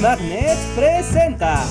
Magnet presenta.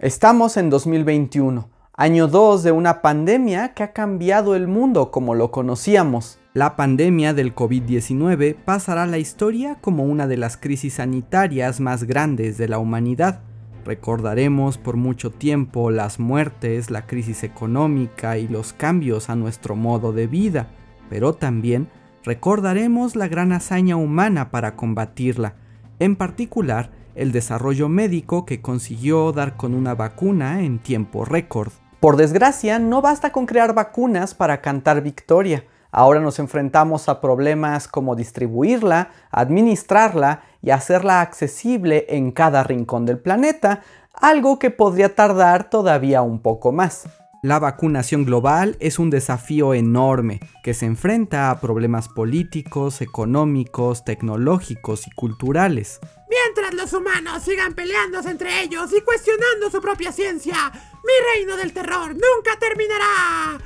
Estamos en 2021, año 2 de una pandemia que ha cambiado el mundo como lo conocíamos. La pandemia del COVID-19 pasará a la historia como una de las crisis sanitarias más grandes de la humanidad. Recordaremos por mucho tiempo las muertes, la crisis económica y los cambios a nuestro modo de vida, pero también recordaremos la gran hazaña humana para combatirla, en particular el desarrollo médico que consiguió dar con una vacuna en tiempo récord. Por desgracia, no basta con crear vacunas para cantar victoria. Ahora nos enfrentamos a problemas como distribuirla, administrarla y hacerla accesible en cada rincón del planeta, algo que podría tardar todavía un poco más. La vacunación global es un desafío enorme que se enfrenta a problemas políticos, económicos, tecnológicos y culturales. Mientras los humanos sigan peleándose entre ellos y cuestionando su propia ciencia, mi reino del terror nunca terminará.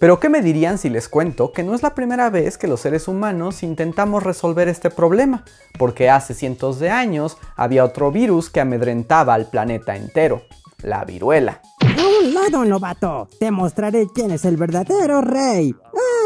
Pero ¿qué me dirían si les cuento que no es la primera vez que los seres humanos intentamos resolver este problema? Porque hace cientos de años había otro virus que amedrentaba al planeta entero, la viruela. A un lado, novato. Te mostraré quién es el verdadero rey.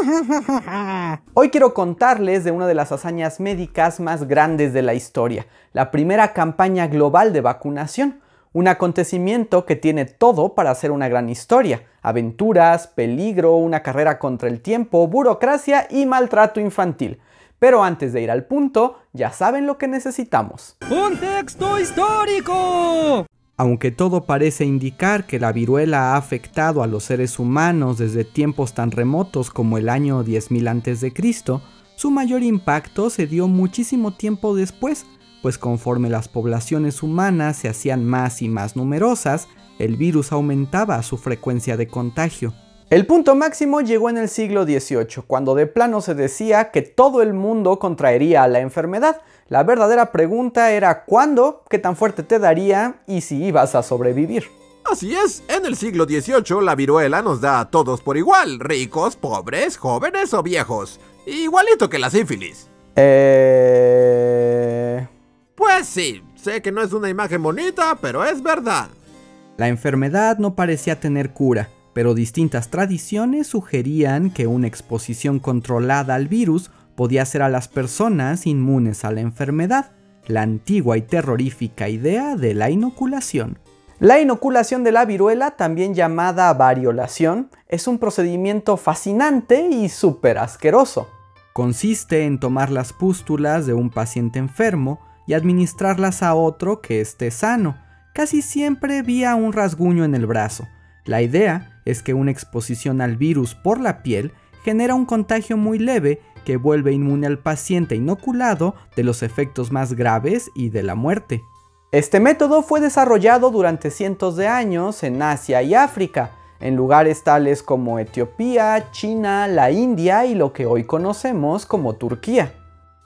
Hoy quiero contarles de una de las hazañas médicas más grandes de la historia, la primera campaña global de vacunación un acontecimiento que tiene todo para ser una gran historia. Aventuras, peligro, una carrera contra el tiempo, burocracia y maltrato infantil. Pero antes de ir al punto, ya saben lo que necesitamos. ¡Contexto histórico! Aunque todo parece indicar que la viruela ha afectado a los seres humanos desde tiempos tan remotos como el año 10.000 a.C., su mayor impacto se dio muchísimo tiempo después, pues conforme las poblaciones humanas se hacían más y más numerosas, el virus aumentaba su frecuencia de contagio. El punto máximo llegó en el siglo XVIII, cuando de plano se decía que todo el mundo contraería la enfermedad. La verdadera pregunta era cuándo, qué tan fuerte te daría y si ibas a sobrevivir. Así es, en el siglo XVIII la viruela nos da a todos por igual, ricos, pobres, jóvenes o viejos. Igualito que la sífilis. Eh... Pues sí, sé que no es una imagen bonita, pero es verdad. La enfermedad no parecía tener cura, pero distintas tradiciones sugerían que una exposición controlada al virus podía hacer a las personas inmunes a la enfermedad, la antigua y terrorífica idea de la inoculación. La inoculación de la viruela, también llamada variolación, es un procedimiento fascinante y súper asqueroso. Consiste en tomar las pústulas de un paciente enfermo y administrarlas a otro que esté sano, casi siempre vía un rasguño en el brazo. La idea es que una exposición al virus por la piel genera un contagio muy leve que vuelve inmune al paciente inoculado de los efectos más graves y de la muerte. Este método fue desarrollado durante cientos de años en Asia y África, en lugares tales como Etiopía, China, la India y lo que hoy conocemos como Turquía.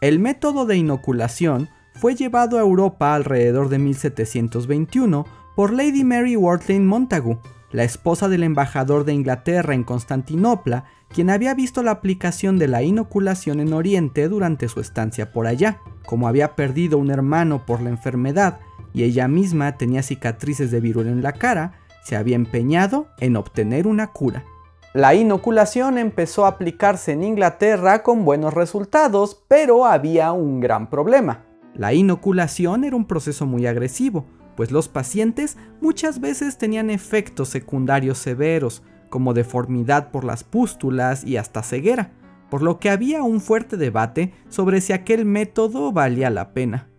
El método de inoculación fue llevado a Europa alrededor de 1721 por Lady Mary Wortley Montagu, la esposa del embajador de Inglaterra en Constantinopla, quien había visto la aplicación de la inoculación en Oriente durante su estancia por allá. Como había perdido un hermano por la enfermedad y ella misma tenía cicatrices de viruela en la cara, se había empeñado en obtener una cura. La inoculación empezó a aplicarse en Inglaterra con buenos resultados, pero había un gran problema. La inoculación era un proceso muy agresivo, pues los pacientes muchas veces tenían efectos secundarios severos, como deformidad por las pústulas y hasta ceguera, por lo que había un fuerte debate sobre si aquel método valía la pena.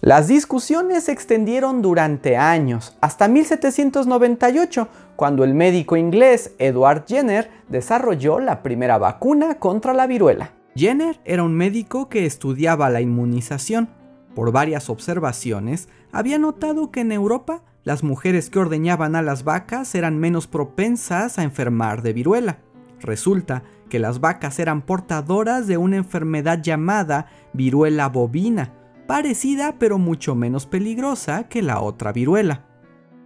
Las discusiones se extendieron durante años, hasta 1798, cuando el médico inglés Edward Jenner desarrolló la primera vacuna contra la viruela. Jenner era un médico que estudiaba la inmunización, por varias observaciones, había notado que en Europa las mujeres que ordeñaban a las vacas eran menos propensas a enfermar de viruela. Resulta que las vacas eran portadoras de una enfermedad llamada viruela bovina, parecida pero mucho menos peligrosa que la otra viruela.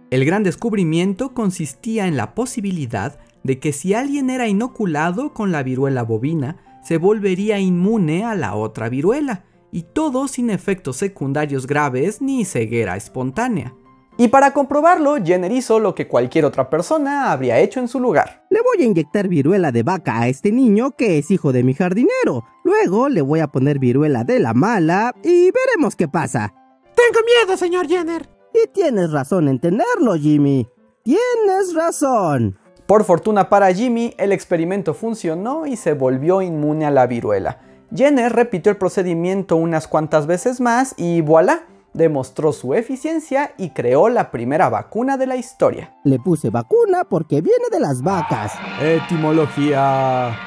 El gran descubrimiento consistía en la posibilidad de que si alguien era inoculado con la viruela bovina, se volvería inmune a la otra viruela, y todo sin efectos secundarios graves ni ceguera espontánea. Y para comprobarlo, Jenner hizo lo que cualquier otra persona habría hecho en su lugar. Le voy a inyectar viruela de vaca a este niño que es hijo de mi jardinero. Luego le voy a poner viruela de la mala y veremos qué pasa. Tengo miedo, señor Jenner. Y tienes razón en tenerlo, Jimmy. Tienes razón. Por fortuna para Jimmy, el experimento funcionó y se volvió inmune a la viruela. Jenner repitió el procedimiento unas cuantas veces más y voilà, demostró su eficiencia y creó la primera vacuna de la historia. Le puse vacuna porque viene de las vacas. Etimología.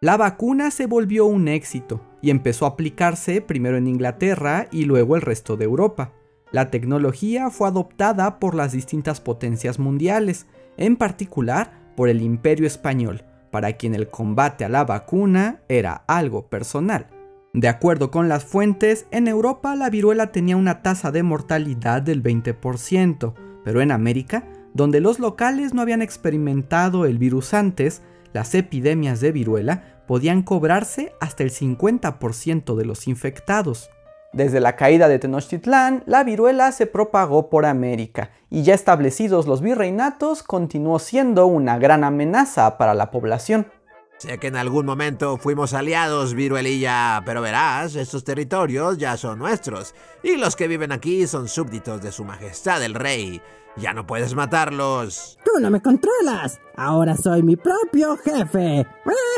La vacuna se volvió un éxito y empezó a aplicarse primero en Inglaterra y luego el resto de Europa. La tecnología fue adoptada por las distintas potencias mundiales, en particular por el Imperio Español, para quien el combate a la vacuna era algo personal. De acuerdo con las fuentes, en Europa la viruela tenía una tasa de mortalidad del 20%, pero en América, donde los locales no habían experimentado el virus antes, las epidemias de viruela podían cobrarse hasta el 50% de los infectados. Desde la caída de Tenochtitlán, la viruela se propagó por América y ya establecidos los virreinatos continuó siendo una gran amenaza para la población. Sé que en algún momento fuimos aliados, viruelilla, pero verás, estos territorios ya son nuestros, y los que viven aquí son súbditos de su majestad el rey. Ya no puedes matarlos. Tú no me controlas. Ahora soy mi propio jefe.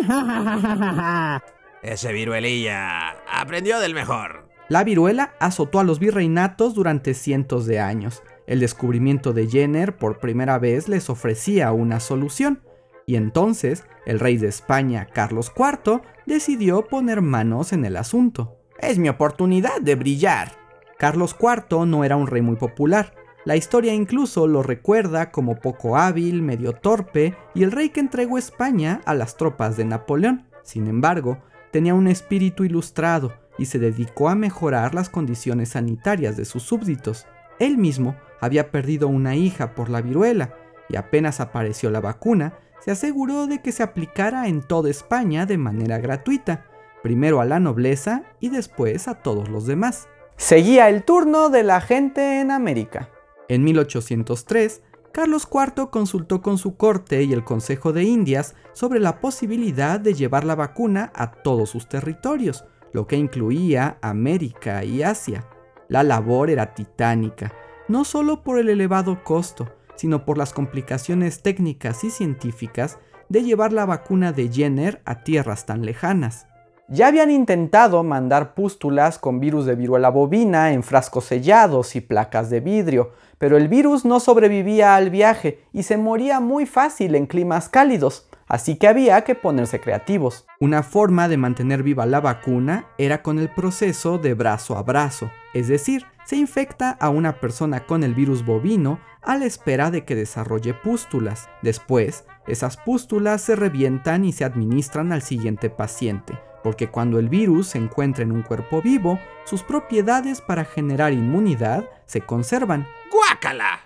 Ese viruelilla aprendió del mejor. La viruela azotó a los virreinatos durante cientos de años. El descubrimiento de Jenner por primera vez les ofrecía una solución, y entonces el rey de España, Carlos IV, decidió poner manos en el asunto. Es mi oportunidad de brillar. Carlos IV no era un rey muy popular. La historia incluso lo recuerda como poco hábil, medio torpe y el rey que entregó España a las tropas de Napoleón. Sin embargo, tenía un espíritu ilustrado y se dedicó a mejorar las condiciones sanitarias de sus súbditos. Él mismo había perdido una hija por la viruela y apenas apareció la vacuna, se aseguró de que se aplicara en toda España de manera gratuita, primero a la nobleza y después a todos los demás. Seguía el turno de la gente en América. En 1803, Carlos IV consultó con su corte y el Consejo de Indias sobre la posibilidad de llevar la vacuna a todos sus territorios, lo que incluía América y Asia. La labor era titánica, no solo por el elevado costo, sino por las complicaciones técnicas y científicas de llevar la vacuna de Jenner a tierras tan lejanas. Ya habían intentado mandar pústulas con virus de viruela bovina en frascos sellados y placas de vidrio, pero el virus no sobrevivía al viaje y se moría muy fácil en climas cálidos, así que había que ponerse creativos. Una forma de mantener viva la vacuna era con el proceso de brazo a brazo, es decir, se infecta a una persona con el virus bovino a la espera de que desarrolle pústulas. Después, esas pústulas se revientan y se administran al siguiente paciente, porque cuando el virus se encuentra en un cuerpo vivo, sus propiedades para generar inmunidad se conservan. ¡Guácala!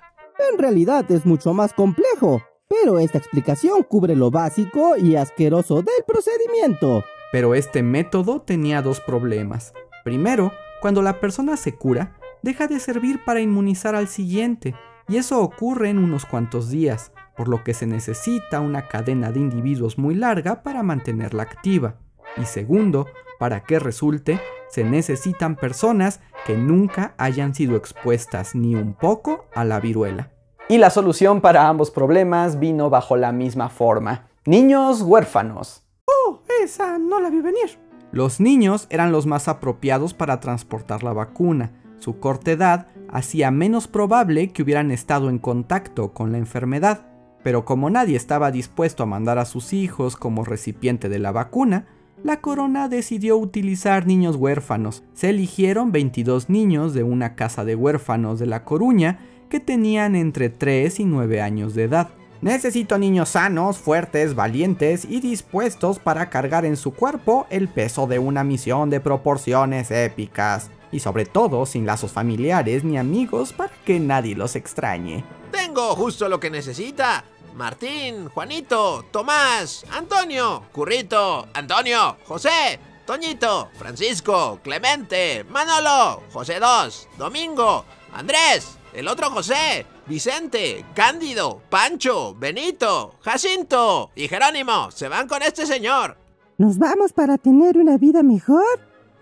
En realidad es mucho más complejo, pero esta explicación cubre lo básico y asqueroso del procedimiento. Pero este método tenía dos problemas. Primero, cuando la persona se cura, deja de servir para inmunizar al siguiente, y eso ocurre en unos cuantos días, por lo que se necesita una cadena de individuos muy larga para mantenerla activa. Y segundo, para que resulte, se necesitan personas que nunca hayan sido expuestas ni un poco a la viruela. Y la solución para ambos problemas vino bajo la misma forma. Niños huérfanos. Oh, esa no la vi venir. Los niños eran los más apropiados para transportar la vacuna. Su corta edad hacía menos probable que hubieran estado en contacto con la enfermedad. Pero como nadie estaba dispuesto a mandar a sus hijos como recipiente de la vacuna, la corona decidió utilizar niños huérfanos. Se eligieron 22 niños de una casa de huérfanos de La Coruña que tenían entre 3 y 9 años de edad. Necesito niños sanos, fuertes, valientes y dispuestos para cargar en su cuerpo el peso de una misión de proporciones épicas. Y sobre todo sin lazos familiares ni amigos para que nadie los extrañe. Tengo justo lo que necesita. Martín, Juanito, Tomás, Antonio, Currito, Antonio, José. Toñito, Francisco, Clemente, Manolo, José dos, Domingo, Andrés, el otro José, Vicente, Cándido, Pancho, Benito, Jacinto y Jerónimo se van con este señor. ¿Nos vamos para tener una vida mejor?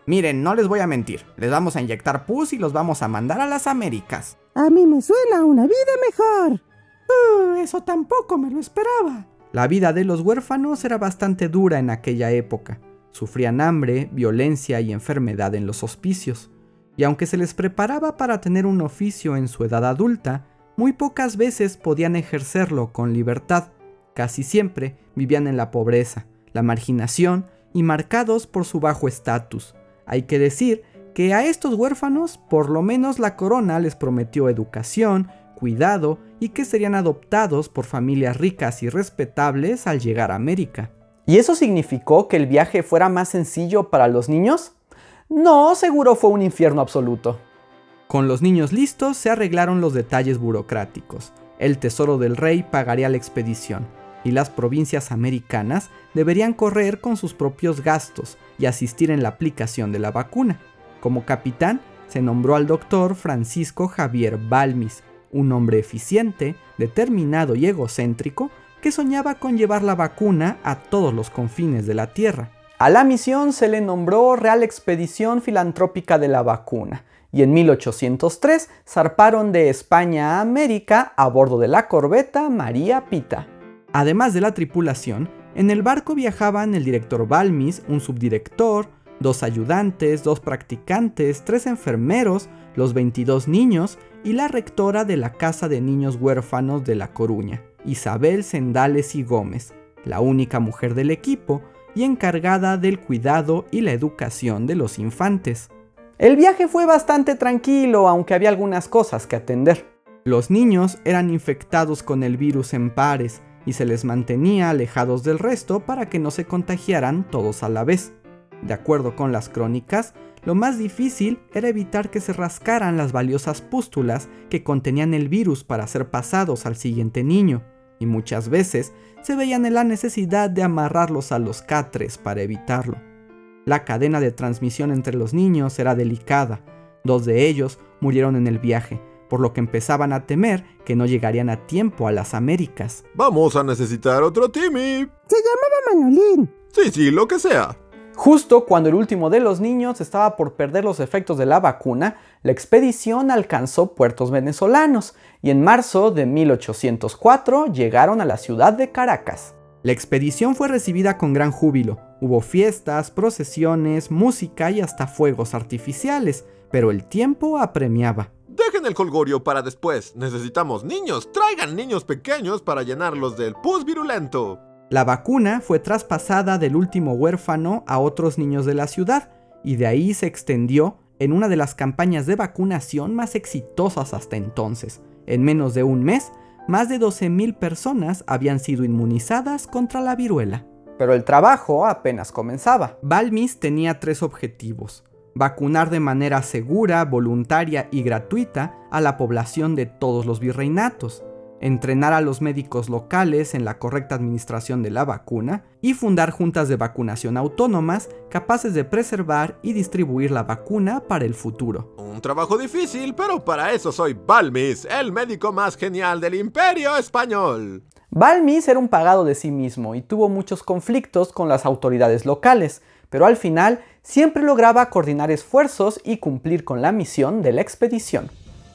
Miren, no les voy a mentir, les vamos a inyectar pus y los vamos a mandar a las Américas. A mí me suena una vida mejor. Uh, eso tampoco me lo esperaba. La vida de los huérfanos era bastante dura en aquella época. Sufrían hambre, violencia y enfermedad en los hospicios. Y aunque se les preparaba para tener un oficio en su edad adulta, muy pocas veces podían ejercerlo con libertad. Casi siempre vivían en la pobreza, la marginación y marcados por su bajo estatus. Hay que decir que a estos huérfanos por lo menos la corona les prometió educación, cuidado y que serían adoptados por familias ricas y respetables al llegar a América. ¿Y eso significó que el viaje fuera más sencillo para los niños? No, seguro fue un infierno absoluto. Con los niños listos se arreglaron los detalles burocráticos. El tesoro del rey pagaría la expedición y las provincias americanas deberían correr con sus propios gastos y asistir en la aplicación de la vacuna. Como capitán se nombró al doctor Francisco Javier Balmis, un hombre eficiente, determinado y egocéntrico que soñaba con llevar la vacuna a todos los confines de la Tierra. A la misión se le nombró Real Expedición Filantrópica de la Vacuna, y en 1803 zarparon de España a América a bordo de la corbeta María Pita. Además de la tripulación, en el barco viajaban el director Balmis, un subdirector, dos ayudantes, dos practicantes, tres enfermeros, los 22 niños y la rectora de la Casa de Niños Huérfanos de La Coruña, Isabel Sendales y Gómez, la única mujer del equipo y encargada del cuidado y la educación de los infantes. El viaje fue bastante tranquilo, aunque había algunas cosas que atender. Los niños eran infectados con el virus en pares y se les mantenía alejados del resto para que no se contagiaran todos a la vez. De acuerdo con las crónicas, lo más difícil era evitar que se rascaran las valiosas pústulas que contenían el virus para ser pasados al siguiente niño, y muchas veces se veían en la necesidad de amarrarlos a los catres para evitarlo. La cadena de transmisión entre los niños era delicada, dos de ellos murieron en el viaje, por lo que empezaban a temer que no llegarían a tiempo a las Américas. Vamos a necesitar otro Timmy. Se llamaba Manolín. Sí, sí, lo que sea. Justo cuando el último de los niños estaba por perder los efectos de la vacuna, la expedición alcanzó puertos venezolanos y en marzo de 1804 llegaron a la ciudad de Caracas. La expedición fue recibida con gran júbilo. Hubo fiestas, procesiones, música y hasta fuegos artificiales, pero el tiempo apremiaba. Dejen el colgorio para después. Necesitamos niños. Traigan niños pequeños para llenarlos del pus virulento. La vacuna fue traspasada del último huérfano a otros niños de la ciudad y de ahí se extendió en una de las campañas de vacunación más exitosas hasta entonces. En menos de un mes, más de 12.000 personas habían sido inmunizadas contra la viruela. Pero el trabajo apenas comenzaba. Balmis tenía tres objetivos. Vacunar de manera segura, voluntaria y gratuita a la población de todos los virreinatos entrenar a los médicos locales en la correcta administración de la vacuna y fundar juntas de vacunación autónomas capaces de preservar y distribuir la vacuna para el futuro. Un trabajo difícil, pero para eso soy Balmis, el médico más genial del imperio español. Balmis era un pagado de sí mismo y tuvo muchos conflictos con las autoridades locales, pero al final siempre lograba coordinar esfuerzos y cumplir con la misión de la expedición.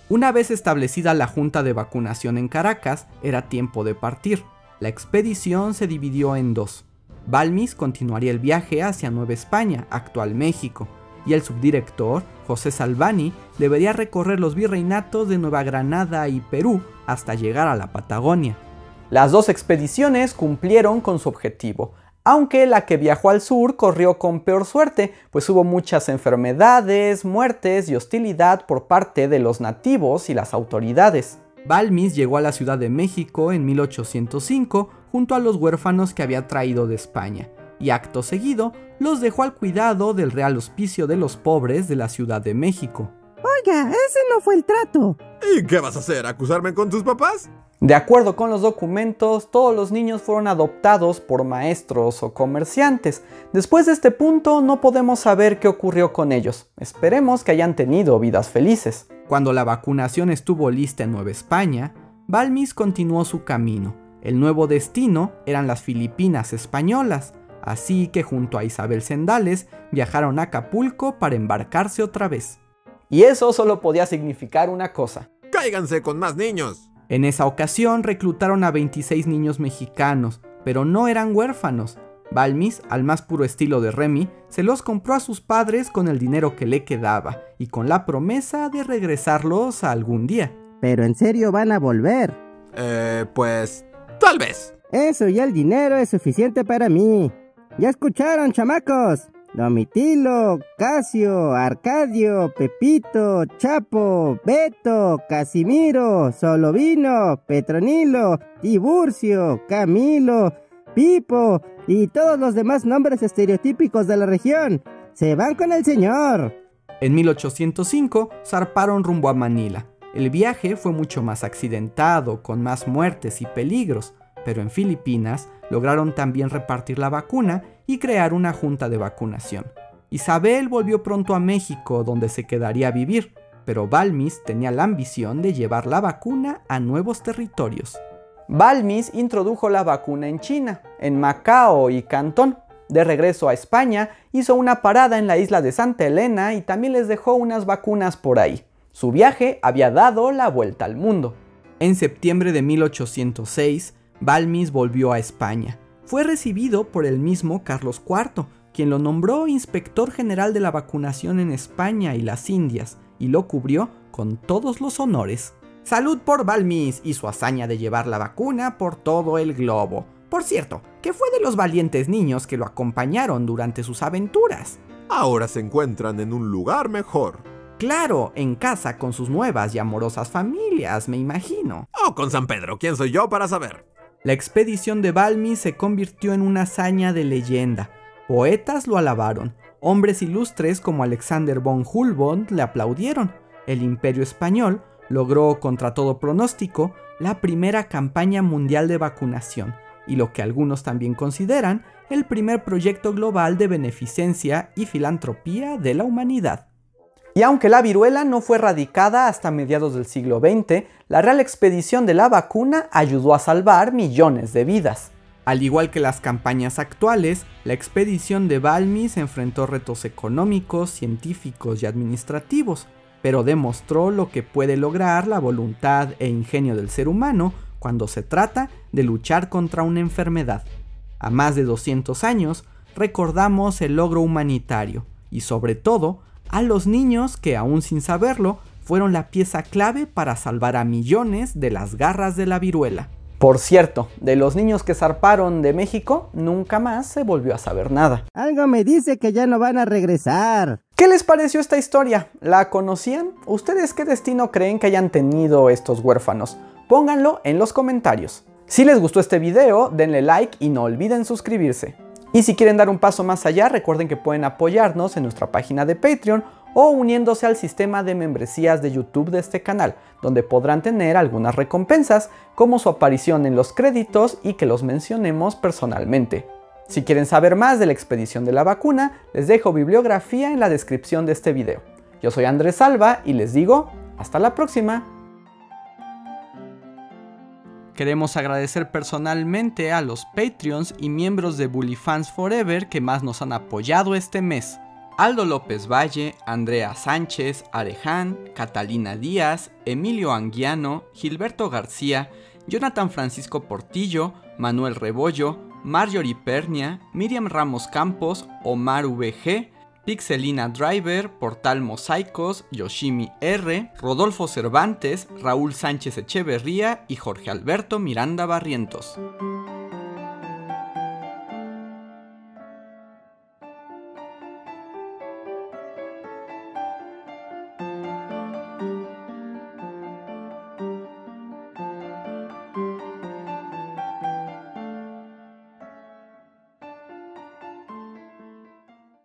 Una vez establecida la junta de vacunación en Caracas, era tiempo de partir. La expedición se dividió en dos. Balmis continuaría el viaje hacia Nueva España, actual México, y el subdirector, José Salvani, debería recorrer los virreinatos de Nueva Granada y Perú hasta llegar a la Patagonia. Las dos expediciones cumplieron con su objetivo, aunque la que viajó al sur corrió con peor suerte, pues hubo muchas enfermedades, muertes y hostilidad por parte de los nativos y las autoridades. Balmis llegó a la Ciudad de México en 1805 junto a los huérfanos que había traído de España, y acto seguido los dejó al cuidado del Real Hospicio de los Pobres de la Ciudad de México. Oiga, ese no fue el trato. ¿Y qué vas a hacer? ¿Acusarme con tus papás? De acuerdo con los documentos, todos los niños fueron adoptados por maestros o comerciantes. Después de este punto no podemos saber qué ocurrió con ellos. Esperemos que hayan tenido vidas felices. Cuando la vacunación estuvo lista en Nueva España, Balmis continuó su camino. El nuevo destino eran las Filipinas españolas, así que junto a Isabel Sendales viajaron a Acapulco para embarcarse otra vez. Y eso solo podía significar una cosa. ¡Cáiganse con más niños! En esa ocasión reclutaron a 26 niños mexicanos, pero no eran huérfanos. Balmis, al más puro estilo de Remy, se los compró a sus padres con el dinero que le quedaba y con la promesa de regresarlos algún día. Pero en serio van a volver. Eh, pues... Tal vez. Eso y el dinero es suficiente para mí. ¿Ya escucharon, chamacos? Domitilo, Casio, Arcadio, Pepito, Chapo, Beto, Casimiro, Solovino, Petronilo, Tiburcio, Camilo, Pipo y todos los demás nombres estereotípicos de la región. Se van con el señor. En 1805 zarparon rumbo a Manila. El viaje fue mucho más accidentado, con más muertes y peligros, pero en Filipinas lograron también repartir la vacuna y crear una junta de vacunación. Isabel volvió pronto a México, donde se quedaría a vivir, pero Balmis tenía la ambición de llevar la vacuna a nuevos territorios. Balmis introdujo la vacuna en China, en Macao y Cantón. De regreso a España, hizo una parada en la isla de Santa Elena y también les dejó unas vacunas por ahí. Su viaje había dado la vuelta al mundo. En septiembre de 1806, Balmis volvió a España fue recibido por el mismo Carlos IV, quien lo nombró inspector general de la vacunación en España y las Indias, y lo cubrió con todos los honores. Salud por Balmis y su hazaña de llevar la vacuna por todo el globo. Por cierto, que fue de los valientes niños que lo acompañaron durante sus aventuras. Ahora se encuentran en un lugar mejor. Claro, en casa con sus nuevas y amorosas familias, me imagino. Oh, con San Pedro, ¿quién soy yo para saber? La expedición de Balmi se convirtió en una hazaña de leyenda. Poetas lo alabaron, hombres ilustres como Alexander von Humboldt le aplaudieron. El imperio español logró, contra todo pronóstico, la primera campaña mundial de vacunación y lo que algunos también consideran el primer proyecto global de beneficencia y filantropía de la humanidad. Y aunque la viruela no fue erradicada hasta mediados del siglo XX, la Real Expedición de la Vacuna ayudó a salvar millones de vidas. Al igual que las campañas actuales, la expedición de Balmis enfrentó retos económicos, científicos y administrativos, pero demostró lo que puede lograr la voluntad e ingenio del ser humano cuando se trata de luchar contra una enfermedad. A más de 200 años, recordamos el logro humanitario y sobre todo a los niños que aún sin saberlo fueron la pieza clave para salvar a millones de las garras de la viruela. Por cierto, de los niños que zarparon de México, nunca más se volvió a saber nada. Algo me dice que ya no van a regresar. ¿Qué les pareció esta historia? ¿La conocían? ¿Ustedes qué destino creen que hayan tenido estos huérfanos? Pónganlo en los comentarios. Si les gustó este video, denle like y no olviden suscribirse. Y si quieren dar un paso más allá, recuerden que pueden apoyarnos en nuestra página de Patreon o uniéndose al sistema de membresías de YouTube de este canal, donde podrán tener algunas recompensas, como su aparición en los créditos y que los mencionemos personalmente. Si quieren saber más de la expedición de la vacuna, les dejo bibliografía en la descripción de este video. Yo soy Andrés Salva y les digo, hasta la próxima. Queremos agradecer personalmente a los Patreons y miembros de Bully Fans Forever que más nos han apoyado este mes. Aldo López Valle, Andrea Sánchez, Areján, Catalina Díaz, Emilio Anguiano, Gilberto García, Jonathan Francisco Portillo, Manuel Rebollo, Marjorie Pernia, Miriam Ramos Campos, Omar VG, Pixelina Driver, Portal Mosaicos, Yoshimi R, Rodolfo Cervantes, Raúl Sánchez Echeverría y Jorge Alberto Miranda Barrientos.